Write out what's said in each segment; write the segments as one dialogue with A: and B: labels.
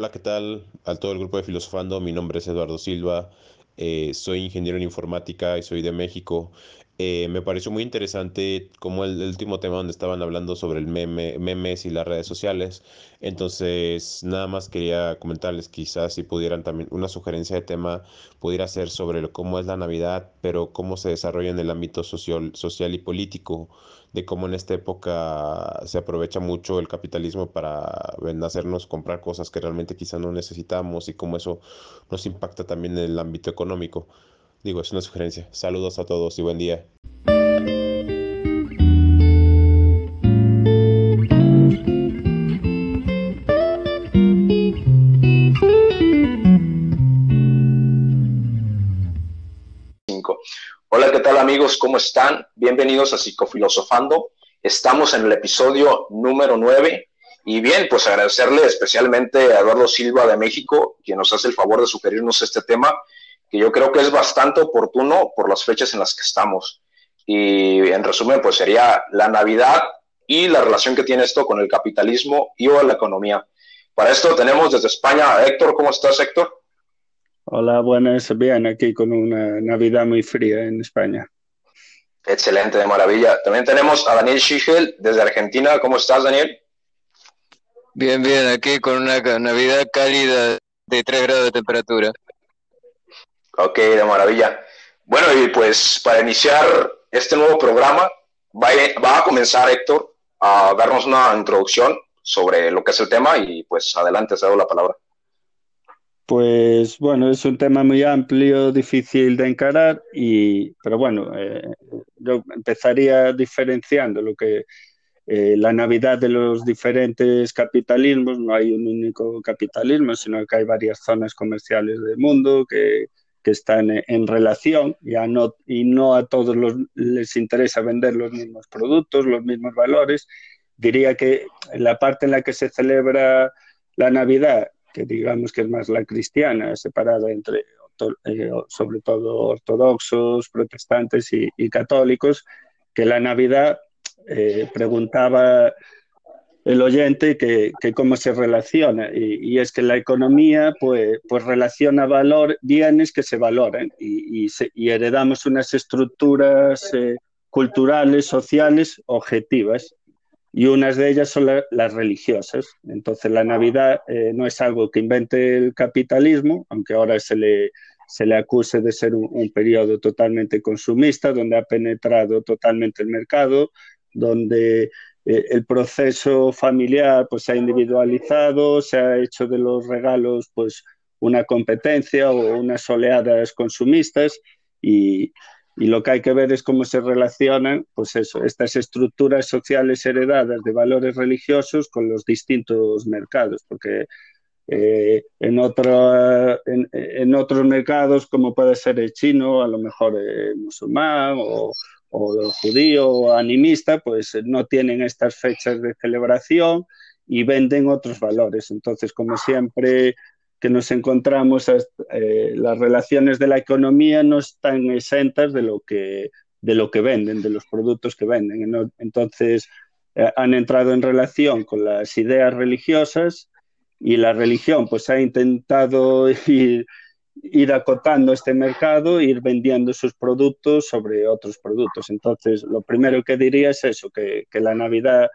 A: Hola, ¿qué tal? A todo el grupo de Filosofando, mi nombre es Eduardo Silva, eh, soy ingeniero en informática y soy de México. Eh, me pareció muy interesante como el, último tema donde estaban hablando sobre el meme, memes y las redes sociales. Entonces, nada más quería comentarles quizás si pudieran también, una sugerencia de tema pudiera ser sobre cómo es la Navidad, pero cómo se desarrolla en el ámbito social, social y político, de cómo en esta época se aprovecha mucho el capitalismo para hacernos comprar cosas que realmente quizás no necesitamos y cómo eso nos impacta también en el ámbito económico. Digo, es una sugerencia. Saludos a todos y buen día.
B: Hola, ¿qué tal amigos? ¿Cómo están? Bienvenidos a Psicofilosofando. Estamos en el episodio número 9 y bien, pues agradecerle especialmente a Eduardo Silva de México, quien nos hace el favor de sugerirnos este tema que yo creo que es bastante oportuno por las fechas en las que estamos. Y en resumen, pues sería la Navidad y la relación que tiene esto con el capitalismo y o la economía. Para esto tenemos desde España a Héctor. ¿Cómo estás, Héctor?
C: Hola, buenas, bien, aquí con una Navidad muy fría en España.
B: Excelente, de maravilla. También tenemos a Daniel Schigel desde Argentina. ¿Cómo estás, Daniel?
D: Bien, bien, aquí con una Navidad cálida de 3 grados de temperatura.
B: Ok, de maravilla. Bueno, y pues para iniciar este nuevo programa, va a, comenzar Héctor a darnos una introducción sobre lo que es el tema y pues adelante, cedo la palabra.
C: Pues bueno, es un tema muy amplio, difícil de encarar, y, pero bueno, eh, yo empezaría diferenciando lo que eh, la Navidad de los diferentes capitalismos, no hay un único capitalismo, sino que hay varias zonas comerciales del mundo que que están en relación ya no, y no a todos los, les interesa vender los mismos productos, los mismos valores. Diría que la parte en la que se celebra la Navidad, que digamos que es más la cristiana, separada entre eh, sobre todo ortodoxos, protestantes y, y católicos, que la Navidad eh, preguntaba el oyente que, que cómo se relaciona. Y, es que la economía pues, pues relaciona valor, bienes que se valoran. Y, heredamos unas estructuras eh, culturales, sociales, objetivas. Y unas de ellas son la, las religiosas. Entonces la Navidad eh, no es algo que invente el capitalismo, aunque ahora se le, se le acuse de ser un, un periodo totalmente consumista, donde ha penetrado totalmente el mercado, donde eh, el proceso familiar pues se ha individualizado, se ha hecho de los regalos pues una competencia o unas oleadas consumistas y, y, lo que hay que ver es cómo se relacionan pues eso, estas estructuras sociales heredadas de valores religiosos con los distintos mercados, porque eh, en, otro, en, en, otros mercados como puede ser el chino, a lo mejor el musulmán o, o judío o animista, pues no tienen estas fechas de celebración y venden otros valores. Entonces, como siempre que nos encontramos, eh, las relaciones de la economía no están exentas de lo que, de lo que venden, de los productos que venden. Entonces, eh, han entrado en relación con las ideas religiosas y la religión pues ha intentado ir ir acotando este mercado, ir vendiendo sus productos sobre otros productos. Entonces, lo primero que diría es eso, que, que la Navidad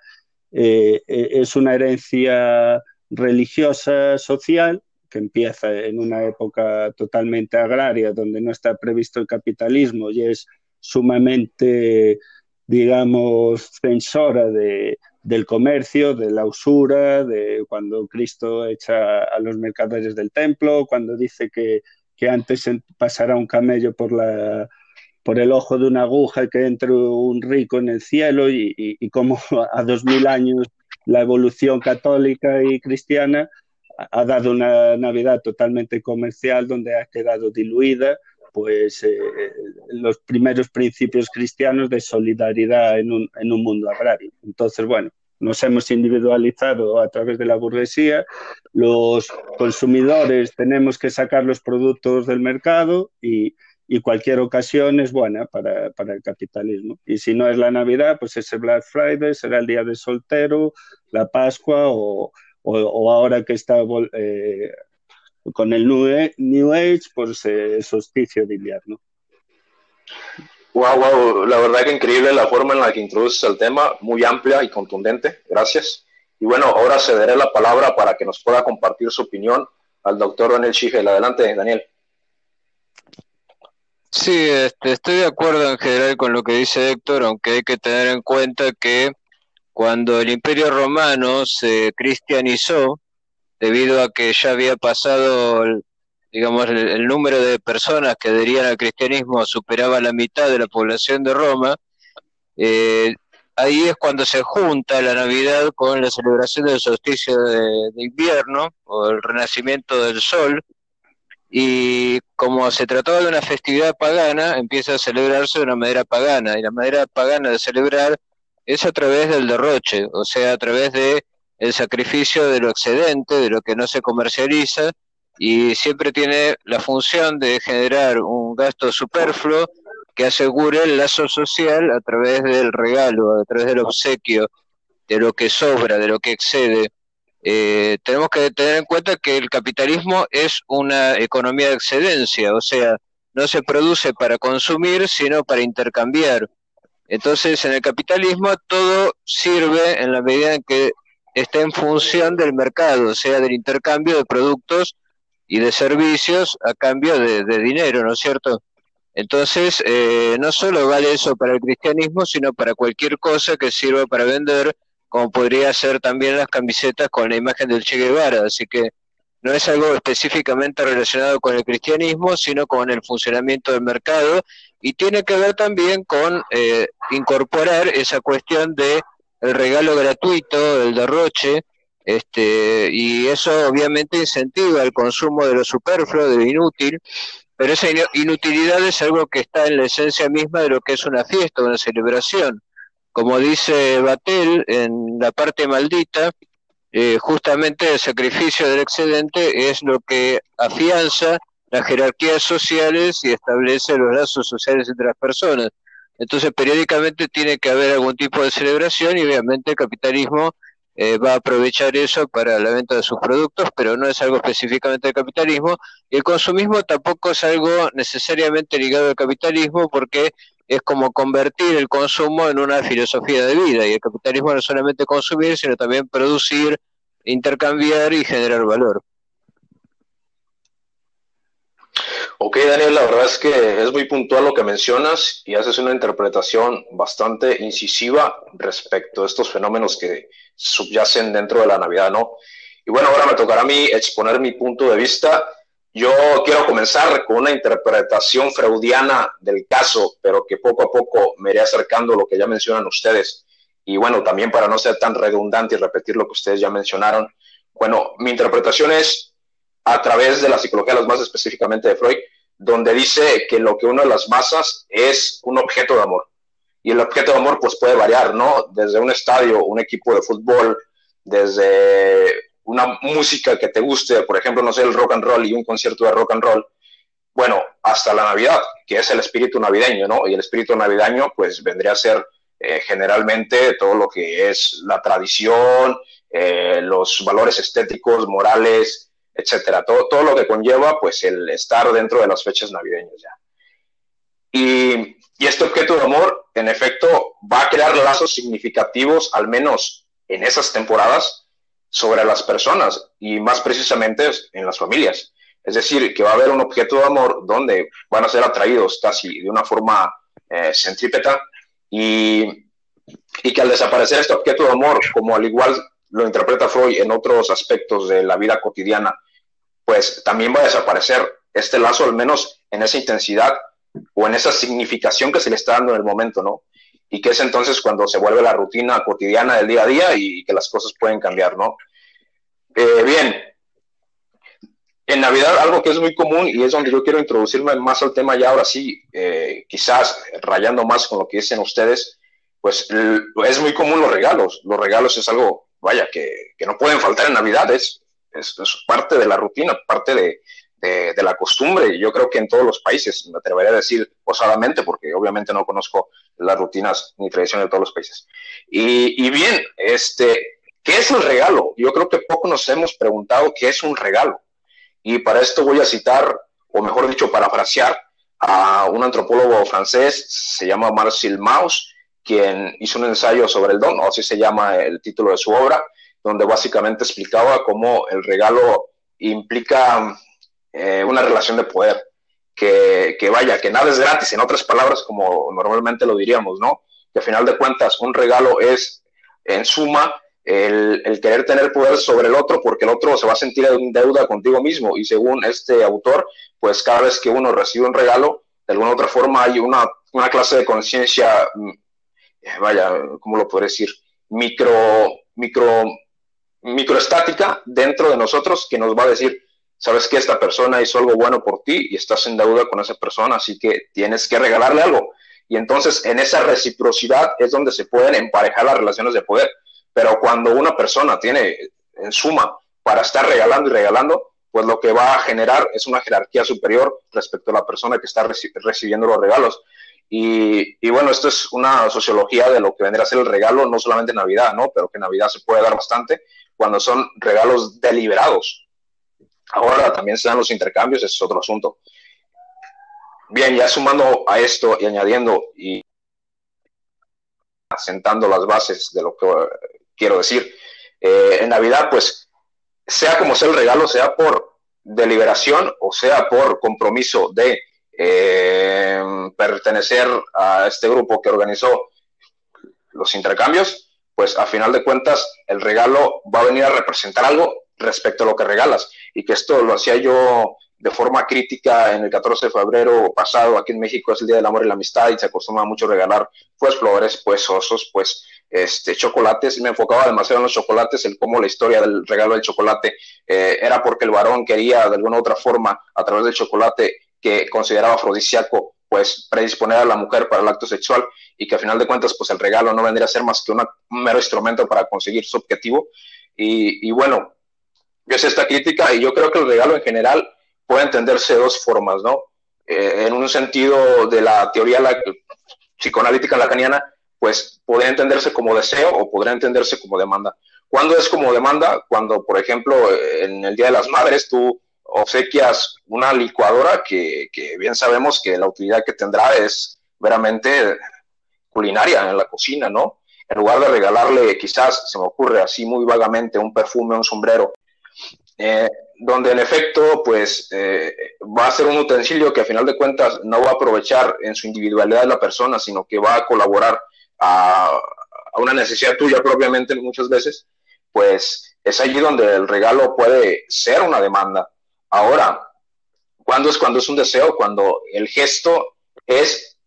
C: eh, eh, es una herencia religiosa social que empieza en una época totalmente agraria, donde no está previsto el capitalismo y es sumamente, digamos, censora de, del comercio, de la usura, de cuando Cristo echa a los mercaderes del templo, cuando dice que, que antes pasará un camello por, la, por el ojo de una aguja que entre un rico en el cielo y, y, y como a dos mil años la evolución católica y cristiana ha dado una Navidad totalmente comercial donde ha quedado diluida pues eh, los primeros principios cristianos de solidaridad en un, en un mundo agrario. Entonces, bueno, nos hemos individualizado a través de la burguesía, los consumidores tenemos que sacar los productos del mercado y, y cualquier ocasión es buena para, para, el capitalismo. Y si no es la Navidad, pues ese Black Friday será el día de soltero, la Pascua o, o, ahora que está eh, con el New Age, pues eh, solsticio de invierno.
B: Wow, wow, la verdad que increíble la forma en la que introduces el tema, muy amplia y contundente, gracias. Y bueno, ahora cederé la palabra para que nos pueda compartir su opinión al doctor Daniel Schigel. Adelante, Daniel.
D: Sí, este, estoy de acuerdo en general con lo que dice Héctor, aunque hay que tener en cuenta que cuando el Imperio Romano se cristianizó, debido a que ya había pasado, digamos, el, número de personas que adherían al cristianismo superaba la mitad de la población de Roma, eh, ahí es cuando se junta la Navidad con la celebración del solsticio de, invierno o el renacimiento del sol. Y como se trataba de una festividad pagana, empieza a celebrarse de una manera pagana. Y la manera pagana de celebrar es a través del derroche, o sea, a través de el sacrificio de lo excedente, de lo que no se comercializa, y siempre tiene la función de generar un gasto superfluo que asegure el lazo social a través del regalo, a través del obsequio, de lo que sobra, de lo que excede. Eh, tenemos que tener en cuenta que el capitalismo es una economía de excedencia, o sea, no se produce para consumir, sino para intercambiar. Entonces, en el capitalismo todo sirve en la medida en que está en función del mercado, o sea, del intercambio de productos y de servicios a cambio de, dinero, ¿no es cierto? Entonces, eh, no solo vale eso para el cristianismo, sino para cualquier cosa que sirva para vender, como podría ser también las camisetas con la imagen del Che Guevara. Así que no es algo específicamente relacionado con el cristianismo, sino con el funcionamiento del mercado y tiene que ver también con eh, incorporar esa cuestión de el regalo gratuito, el derroche, este, y eso obviamente incentiva el consumo de lo superfluo, de lo inútil, pero esa inutilidad es algo que está en la esencia misma de lo que es una fiesta, una celebración. Como dice Batel en la parte maldita, eh, justamente el sacrificio del excedente es lo que afianza las jerarquías sociales y establece los lazos sociales entre las personas. Entonces, periódicamente tiene que haber algún tipo de celebración y obviamente el capitalismo eh, va a aprovechar eso para la venta de sus productos, pero no es algo específicamente del capitalismo. Y el consumismo tampoco es algo necesariamente ligado al capitalismo porque es como convertir el consumo en una filosofía de vida. Y el capitalismo no solamente consumir, sino también producir, intercambiar y generar valor.
B: Ok, Daniel, la verdad es que es muy puntual lo que mencionas y haces una interpretación bastante incisiva respecto a estos fenómenos que subyacen dentro de la Navidad, ¿no? Y bueno, ahora me tocará a mí exponer mi punto de vista. Yo quiero comenzar con una interpretación freudiana del caso, pero que poco a poco me iré acercando a lo que ya mencionan ustedes. Y bueno, también para no ser tan redundante y repetir lo que ustedes ya mencionaron, bueno, mi interpretación es a través de la psicología, más específicamente de Freud, donde dice que lo que uno de las masas es un objeto de amor. Y el objeto de amor pues puede variar, ¿no? Desde un estadio, un equipo de fútbol, desde una música que te guste, por ejemplo, no sé, el rock and roll y un concierto de rock and roll, bueno, hasta la Navidad, que es el espíritu navideño, ¿no? Y el espíritu navideño pues vendría a ser eh, generalmente todo lo que es la tradición, eh, los valores estéticos, morales, etcétera. Todo, todo lo que conlleva, pues, el estar dentro de las fechas navideñas ya. Y, y este objeto de amor, en efecto, va a crear lazos significativos, al menos en esas temporadas, sobre las personas y más precisamente en las familias. Es decir, que va a haber un objeto de amor donde van a ser atraídos casi de una forma eh, centrípeta y, y que al desaparecer este objeto de amor, como al igual lo interpreta Freud en otros aspectos de la vida cotidiana, pues también va a desaparecer este lazo, al menos en esa intensidad o en esa significación que se le está dando en el momento, ¿no? Y que es entonces cuando se vuelve la rutina cotidiana del día a día y que las cosas pueden cambiar, ¿no? Eh, bien, en Navidad algo que es muy común y es donde yo quiero introducirme más al tema ya ahora sí, eh, quizás rayando más con lo que dicen ustedes, pues es muy común los regalos. Los regalos es algo, vaya, que, que no pueden faltar en Navidad, es es, parte de la rutina, parte de, de, la costumbre. Yo creo que en todos los países, me atrevería a decir posadamente, porque obviamente no conozco las rutinas ni tradiciones de todos los países. Y, y bien, este, ¿Qué es el regalo? Yo creo que poco nos hemos preguntado qué es un regalo. Y para esto voy a citar, o mejor dicho, parafrasear a un antropólogo francés, se llama Marcel Mauss, quien hizo un ensayo sobre el don, o así se llama el título de su obra, donde básicamente explicaba cómo el regalo implica eh, una relación de poder, que, que, vaya, que nada es gratis, en otras palabras, como normalmente lo diríamos, ¿no? Que a final de cuentas un regalo es, en suma, el, el, querer tener poder sobre el otro porque el otro se va a sentir en deuda contigo mismo y según este autor, pues cada vez que uno recibe un regalo, de alguna otra forma hay una, una clase de conciencia, mm, vaya, ¿cómo lo podré decir? Micro, micro, microestática dentro de nosotros que nos va a decir, sabes que esta persona hizo algo bueno por ti y estás en deuda con esa persona, así que tienes que regalarle algo. Y entonces en esa reciprocidad es donde se pueden emparejar las relaciones de poder pero cuando una persona tiene en suma para estar regalando y regalando, pues lo que va a generar es una jerarquía superior respecto a la persona que está recibiendo los regalos. Y, bueno, esto es una sociología de lo que vendrá a ser el regalo, no solamente en Navidad, ¿no? Pero que Navidad se puede dar bastante cuando son regalos deliberados. Ahora también se dan los intercambios, ese es otro asunto. Bien, ya sumando a esto y añadiendo y asentando las bases de lo que quiero decir. Eh, en Navidad, pues, sea como sea el regalo, sea por deliberación o sea por compromiso de eh, pertenecer a este grupo que organizó los intercambios, pues a final de cuentas el regalo va a venir a representar algo respecto a lo que regalas. Y que esto lo hacía yo de forma crítica en el 14 de febrero pasado, aquí en México es el Día del Amor y la Amistad y se acostumbra mucho regalar pues flores, pues osos, pues este, chocolates, me enfocaba demasiado en los chocolates, el cómo la historia del regalo del chocolate eh, era porque el varón quería de alguna u otra forma, a través del chocolate que consideraba afrodisíaco, pues predisponer a la mujer para el acto sexual y que a final de cuentas pues el regalo no vendría a ser más que un mero instrumento para conseguir su objetivo. Y, bueno, yo sé esta crítica y yo creo que el regalo en general puede entenderse de dos formas, ¿no? Eh, en un sentido de la teoría la, psicoanalítica lacaniana, pues podría entenderse como deseo o podría entenderse como demanda. ¿Cuándo es como demanda? Cuando, por ejemplo, en el Día de las Madres tú obsequias una licuadora que, que bien sabemos que la utilidad que tendrá es veramente culinaria en la cocina, ¿no? En lugar de regalarle, quizás se me ocurre así muy vagamente, un perfume, un sombrero, eh, donde en efecto, pues eh, va a ser un utensilio que a final de cuentas no va a aprovechar en su individualidad de la persona, sino que va a colaborar a, una necesidad tuya propiamente muchas veces, pues es allí donde el regalo puede ser una demanda. Ahora, ¿cuándo es cuando es un deseo? Cuando el gesto es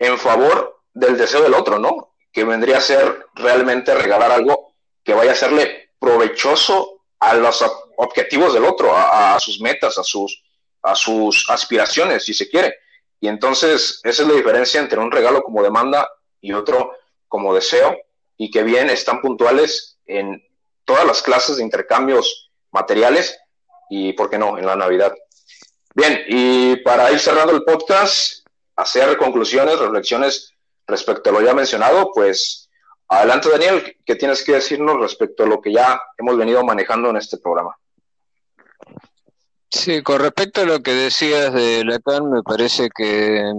B: en favor del deseo del otro, ¿no? Que vendría a ser realmente regalar algo que vaya a serle provechoso a los objetivos del otro, a, sus metas, a sus, a sus aspiraciones, si se quiere. Y entonces esa es la diferencia entre un regalo como demanda y otro como deseo, y que bien están puntuales en todas las clases de intercambios materiales y, ¿por qué no?, en la Navidad. Bien, y para ir cerrando el podcast, hacer conclusiones, reflexiones respecto a lo ya mencionado, pues adelante Daniel, ¿qué tienes que decirnos respecto a lo que ya hemos venido manejando en este programa?
D: Sí, con respecto a lo que decías de Lacan, me parece que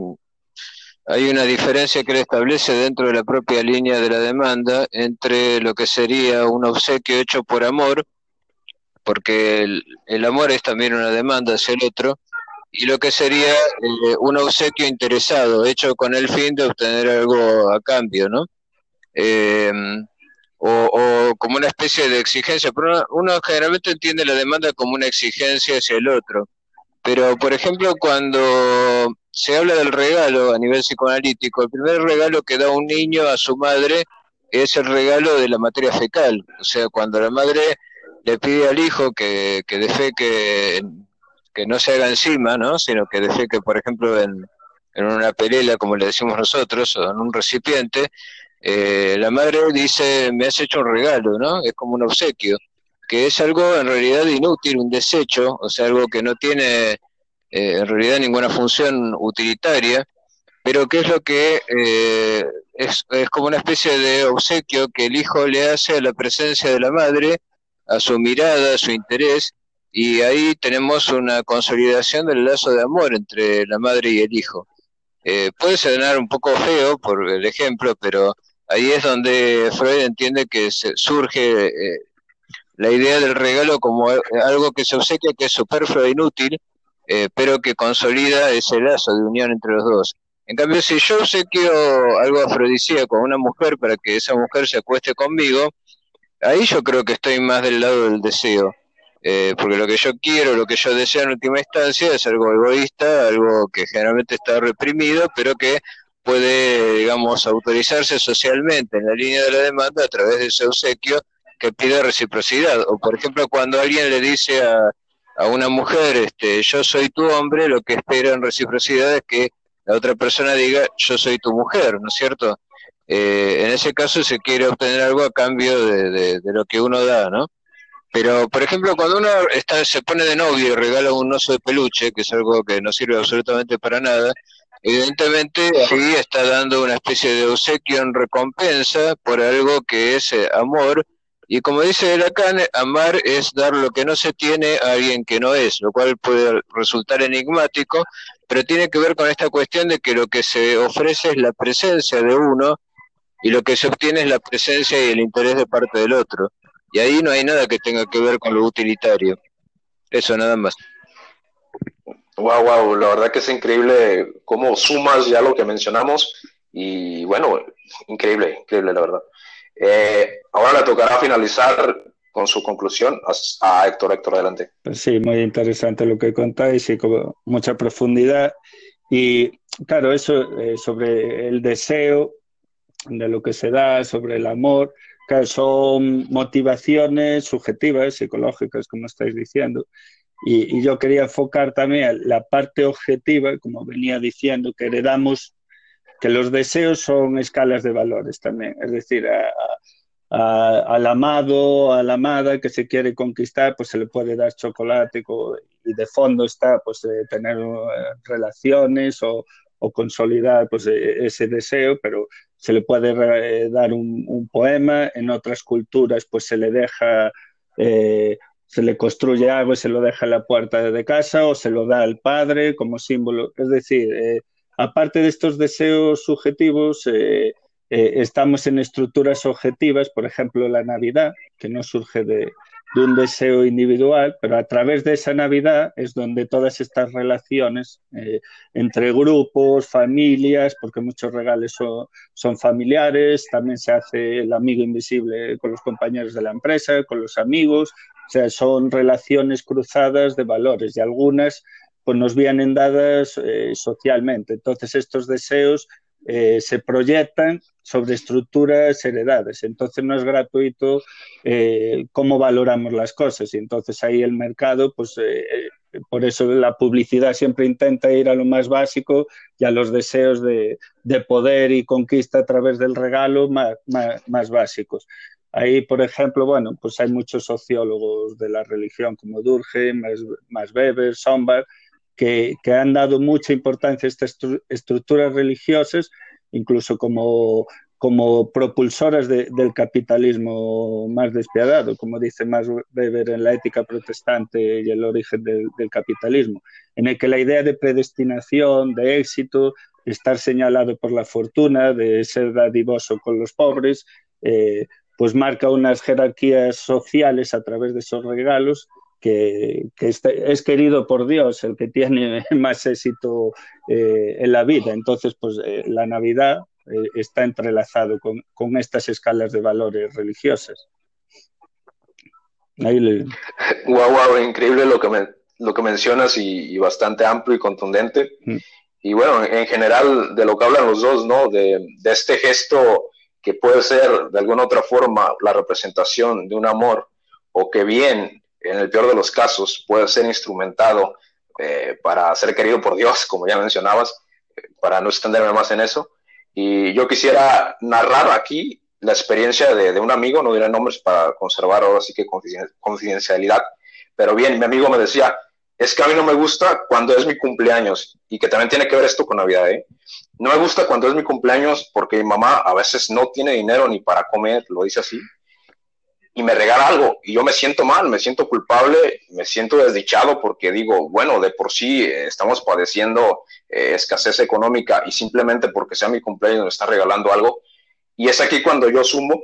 D: hay una diferencia que él establece dentro de la propia línea de la demanda entre lo que sería un obsequio hecho por amor, porque el, amor es también una demanda hacia el otro, y lo que sería eh, un obsequio interesado, hecho con el fin de obtener algo a cambio, ¿no? Eh, o, como una especie de exigencia, pero uno, generalmente entiende la demanda como una exigencia hacia el otro. Pero, por ejemplo, cuando se habla del regalo a nivel psicoanalítico, el primer regalo que da un niño a su madre es el regalo de la materia fecal. O sea, cuando la madre le pide al hijo que, que defe que, no se haga encima, ¿no? sino que defe que, por ejemplo, en, en una pelela, como le decimos nosotros, o en un recipiente, eh, la madre dice, me has hecho un regalo, ¿no? Es como un obsequio, que es algo en realidad inútil, un desecho, o sea, algo que no tiene eh, en realidad ninguna función utilitaria, pero que es lo que eh, es, es, como una especie de obsequio que el hijo le hace a la presencia de la madre, a su mirada, a su interés, y ahí tenemos una consolidación del lazo de amor entre la madre y el hijo. Eh, puede sonar un poco feo por el ejemplo, pero ahí es donde Freud entiende que se surge eh, la idea del regalo como algo que se obsequia, que es superfluo e inútil, eh, pero que consolida ese lazo de unión entre los dos. En cambio, si yo obsequio algo afrodisíaco a una mujer para que esa mujer se acueste conmigo, ahí yo creo que estoy más del lado del deseo. Eh, porque lo que yo quiero, lo que yo deseo en última instancia es algo egoísta, algo que generalmente está reprimido, pero que puede, digamos, autorizarse socialmente en la línea de la demanda a través de ese obsequio que pide reciprocidad. O, por ejemplo, cuando alguien le dice a, a una mujer, este, yo soy tu hombre, lo que espera en reciprocidad es que la otra persona diga, yo soy tu mujer, ¿no es cierto? Eh, en ese caso se quiere obtener algo a cambio de, de, lo que uno da, ¿no? Pero, por ejemplo, cuando uno está, se pone de novio y regala un oso de peluche, que es algo que no sirve absolutamente para nada, evidentemente sí está dando una especie de obsequio en recompensa por algo que es eh, amor. Y como dice Lacan, amar es dar lo que no se tiene a alguien que no es, lo cual puede resultar enigmático, pero tiene que ver con esta cuestión de que lo que se ofrece es la presencia de uno y lo que se obtiene es la presencia y el interés de parte del otro. Y ahí no hay nada que tenga que ver con lo utilitario. Eso nada más.
B: Wow, wow, la verdad que es increíble cómo sumas ya lo que mencionamos y bueno, increíble, increíble la verdad. Eh, ahora le tocará finalizar con su conclusión a, Héctor. Héctor, adelante.
C: Pues sí, muy interesante lo que contáis y con mucha profundidad. Y claro, eso eh, sobre el deseo de lo que se da, sobre el amor, que son motivaciones subjetivas, psicológicas, como estáis diciendo. Y, yo quería enfocar también la parte objetiva, como venía diciendo, que heredamos, que los deseos son escalas de valores también. Es decir, al amado, a la amada que se quiere conquistar, pues se le puede dar chocolate y de fondo está pues eh, tener uh, relaciones o, o consolidar pues, e, ese deseo, pero se le puede eh, dar un, poema, en otras culturas pues se le deja, eh, se le construye algo y se lo deja en la puerta de casa o se lo da al padre como símbolo. Es decir, eh, aparte de estos deseos subjetivos, eh, estamos en estructuras objetivas, por ejemplo la Navidad, que no surge de, de un deseo individual, pero a través de esa Navidad es donde todas estas relaciones eh, entre grupos, familias, porque muchos regalos son, son, familiares, también se hace el amigo invisible con los compañeros de la empresa, con los amigos, o sea, son relaciones cruzadas de valores y algunas pues nos vienen dadas eh, socialmente. Entonces estos deseos eh, se proyectan sobre estructuras heredadas. Entonces no es gratuito eh, cómo valoramos las cosas y entonces ahí el mercado, pues eh, por eso la publicidad siempre intenta ir a lo más básico y a los deseos de, de poder y conquista a través del regalo más, más, más, básicos. Ahí, por ejemplo, bueno, pues hay muchos sociólogos de la religión como Durkheim, Max Weber, Sombart, que, han dado mucha importancia a estas estru estructuras religiosas, incluso como, como propulsoras de, del capitalismo más despiadado, como dice Max Weber en la ética protestante y el origen de, del capitalismo, en el que la idea de predestinación, de éxito, estar señalado por la fortuna, de ser dadivoso con los pobres, eh, pues marca unas jerarquías sociales a través de esos regalos que, que este, es querido por Dios, el que tiene más éxito eh, en la vida. Entonces, pues eh, la Navidad eh, está entrelazado con, con, estas escalas de valores religiosas.
B: Ahí le... Wow, wow, increíble lo que, me, lo que mencionas y, y bastante amplio y contundente. Mm. Y bueno, en general de lo que hablan los dos, ¿no? De, de este gesto que puede ser de alguna otra forma la representación de un amor o que bien en el peor de los casos, puede ser instrumentado eh, para ser querido por Dios, como ya mencionabas, para no extenderme más en eso. Y yo quisiera narrar aquí la experiencia de, de un amigo, no diré nombres para conservar ahora sí que confidencialidad, pero bien, mi amigo me decía, es que a mí no me gusta cuando es mi cumpleaños y que también tiene que ver esto con Navidad, ¿eh? No me gusta cuando es mi cumpleaños porque mi mamá a veces no tiene dinero ni para comer, lo dice así, y me regala algo y yo me siento mal, me siento culpable, me siento desdichado porque digo, bueno, de por sí eh, estamos padeciendo eh, escasez económica y simplemente porque sea mi cumpleaños me está regalando algo. Y es aquí cuando yo sumo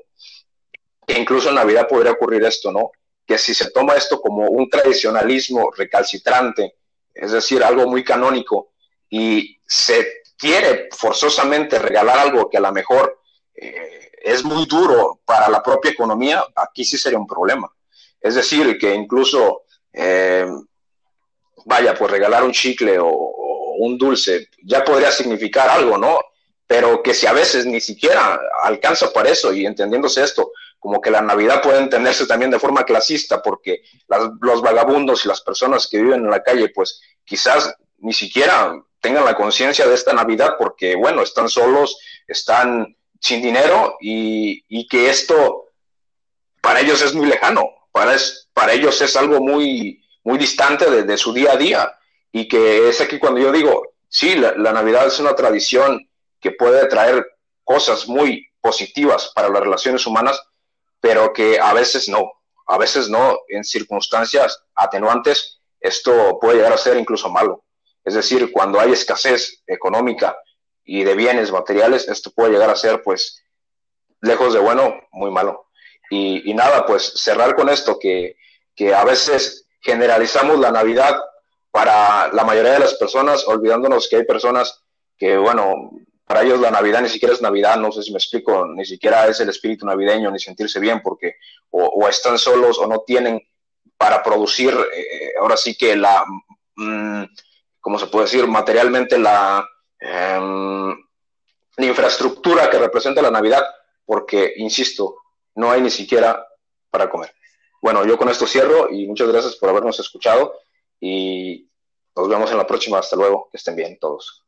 B: que incluso en Navidad podría ocurrir esto, ¿no? Que si se toma esto como un tradicionalismo recalcitrante, es decir, algo muy canónico, y se quiere forzosamente regalar algo que a lo mejor es muy duro para la propia economía, aquí sí sería un problema. Es decir, que incluso, eh, vaya, pues regalar un chicle o, un dulce ya podría significar algo, ¿no? Pero que si a veces ni siquiera alcanza para eso y entendiéndose esto, como que la Navidad puede entenderse también de forma clasista, porque los vagabundos y las personas que viven en la calle, pues quizás ni siquiera tengan la conciencia de esta Navidad, porque bueno, están solos, están sin dinero y, que esto para ellos es muy lejano, para, para ellos es algo muy, muy distante de, su día a día y que es aquí cuando yo digo, sí, la, Navidad es una tradición que puede traer cosas muy positivas para las relaciones humanas, pero que a veces no, a veces no, en circunstancias atenuantes, esto puede llegar a ser incluso malo. Es decir, cuando hay escasez económica y de bienes materiales, esto puede llegar a ser, pues, lejos de bueno, muy malo. Y, nada, pues cerrar con esto, que, que a veces generalizamos la Navidad para la mayoría de las personas, olvidándonos que hay personas que, bueno, para ellos la Navidad ni siquiera es Navidad, no sé si me explico, ni siquiera es el espíritu navideño, ni sentirse bien, porque o, están solos o no tienen para producir, eh, ahora sí que la, mm, ¿cómo se puede decir? Materialmente la, La infraestructura que representa la Navidad, porque, insisto, no hay ni siquiera para comer. Bueno, yo con esto cierro y muchas gracias por habernos escuchado y nos vemos en la próxima. Hasta luego, que estén bien todos.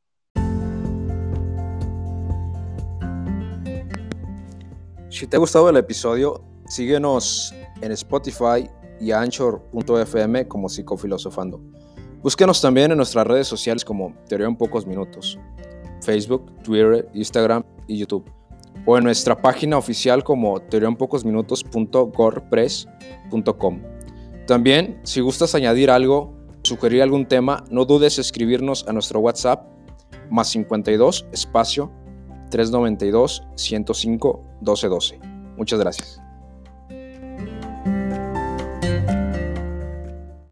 E: Si te ha gustado el episodio, síguenos en Spotify y anchor.fm como psicofilosofando. Búsquenos también en nuestras redes sociales como Teoría en Pocos Minutos, Facebook, Twitter, Instagram y YouTube, o en nuestra página oficial como teoriaenpocosminutos.gorpress.com. También, si gustas añadir algo, sugerir algún tema, no dudes escribirnos a nuestro WhatsApp más 52 espacio 392 105 1212. Muchas gracias.